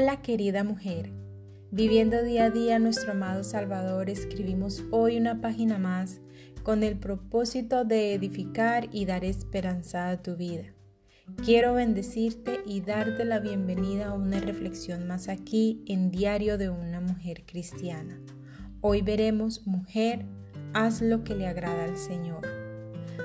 Hola querida mujer, viviendo día a día nuestro amado Salvador, escribimos hoy una página más con el propósito de edificar y dar esperanza a tu vida. Quiero bendecirte y darte la bienvenida a una reflexión más aquí en Diario de una Mujer Cristiana. Hoy veremos, mujer, haz lo que le agrada al Señor.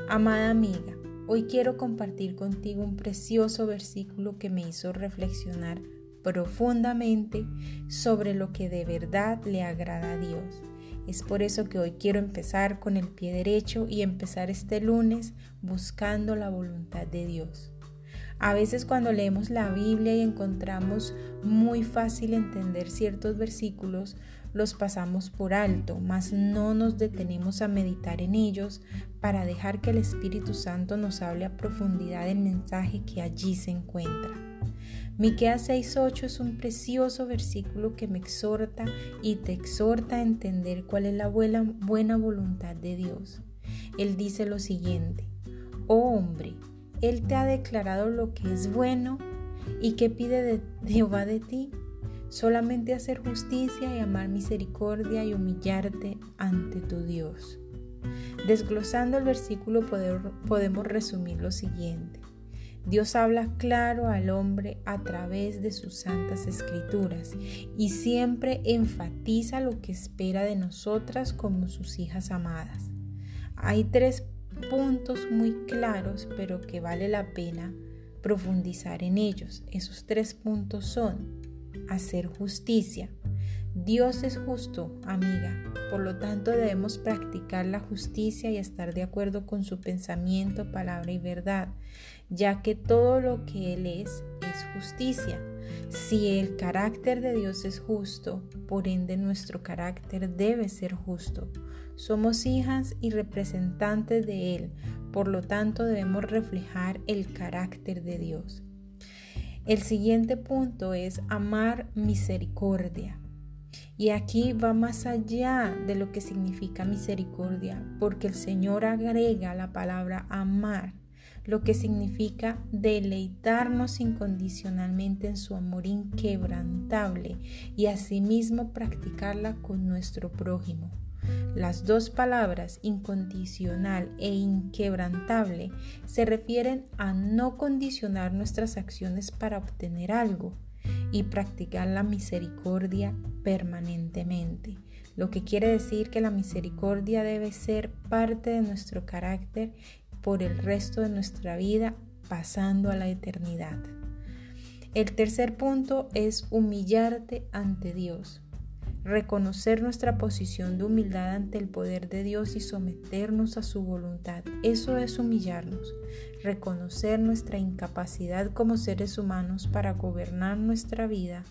Amada amiga, hoy quiero compartir contigo un precioso versículo que me hizo reflexionar profundamente sobre lo que de verdad le agrada a Dios. Es por eso que hoy quiero empezar con el pie derecho y empezar este lunes buscando la voluntad de Dios. A veces cuando leemos la Biblia y encontramos muy fácil entender ciertos versículos, los pasamos por alto, mas no nos detenemos a meditar en ellos para dejar que el Espíritu Santo nos hable a profundidad del mensaje que allí se encuentra. Miqueas 6:8 es un precioso versículo que me exhorta y te exhorta a entender cuál es la buena, voluntad de Dios. Él dice lo siguiente: Oh hombre, Él te ha declarado lo que es bueno y que pide de Jehová de ti. Solamente hacer justicia y amar misericordia y humillarte ante tu Dios. Desglosando el versículo podemos resumir lo siguiente. Dios habla claro al hombre a través de sus santas escrituras y siempre enfatiza lo que espera de nosotras como sus hijas amadas. Hay tres puntos muy claros, pero que vale la pena profundizar en ellos. Esos tres puntos son hacer justicia. Dios es justo, amiga, por lo tanto debemos practicar la justicia y estar de acuerdo con su pensamiento, palabra y verdad ya que todo lo que Él es es justicia. Si el carácter de Dios es justo, por ende nuestro carácter debe ser justo. Somos hijas y representantes de Él, por lo tanto debemos reflejar el carácter de Dios. El siguiente punto es amar misericordia. Y aquí va más allá de lo que significa misericordia, porque el Señor agrega la palabra amar lo que significa deleitarnos incondicionalmente en su amor inquebrantable y asimismo practicarla con nuestro prójimo. Las dos palabras incondicional e inquebrantable se refieren a no condicionar nuestras acciones para obtener algo y practicar la misericordia permanentemente, lo que quiere decir que la misericordia debe ser parte de nuestro carácter por el resto de nuestra vida pasando a la eternidad. El tercer punto es humillarte ante Dios. Reconocer nuestra posición de humildad ante el poder de Dios y someternos a su voluntad. Eso es humillarnos. Reconocer nuestra incapacidad como seres humanos para gobernar nuestra vida.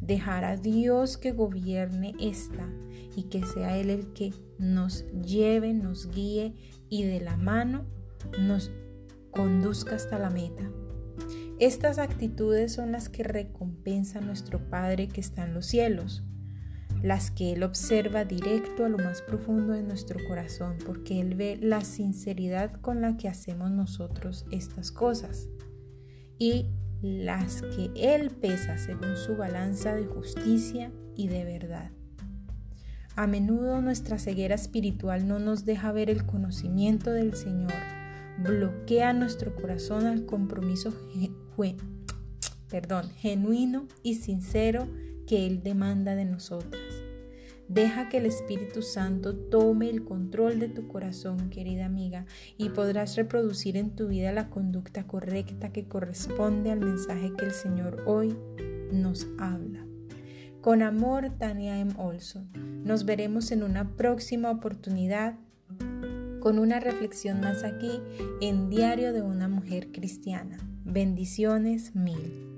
Dejar a Dios que gobierne esta y que sea Él el que nos lleve, nos guíe y de la mano nos conduzca hasta la meta. Estas actitudes son las que recompensa nuestro Padre que está en los cielos, las que Él observa directo a lo más profundo de nuestro corazón, porque Él ve la sinceridad con la que hacemos nosotros estas cosas y las que Él pesa según su balanza de justicia y de verdad. A menudo nuestra ceguera espiritual no nos deja ver el conocimiento del Señor bloquea nuestro corazón al compromiso genuino y sincero que Él demanda de nosotras. Deja que el Espíritu Santo tome el control de tu corazón, querida amiga, y podrás reproducir en tu vida la conducta correcta que corresponde al mensaje que el Señor hoy nos habla. Con amor, Tania M. Olson. Nos veremos en una próxima oportunidad con una reflexión más aquí en Diario de una Mujer Cristiana. Bendiciones mil.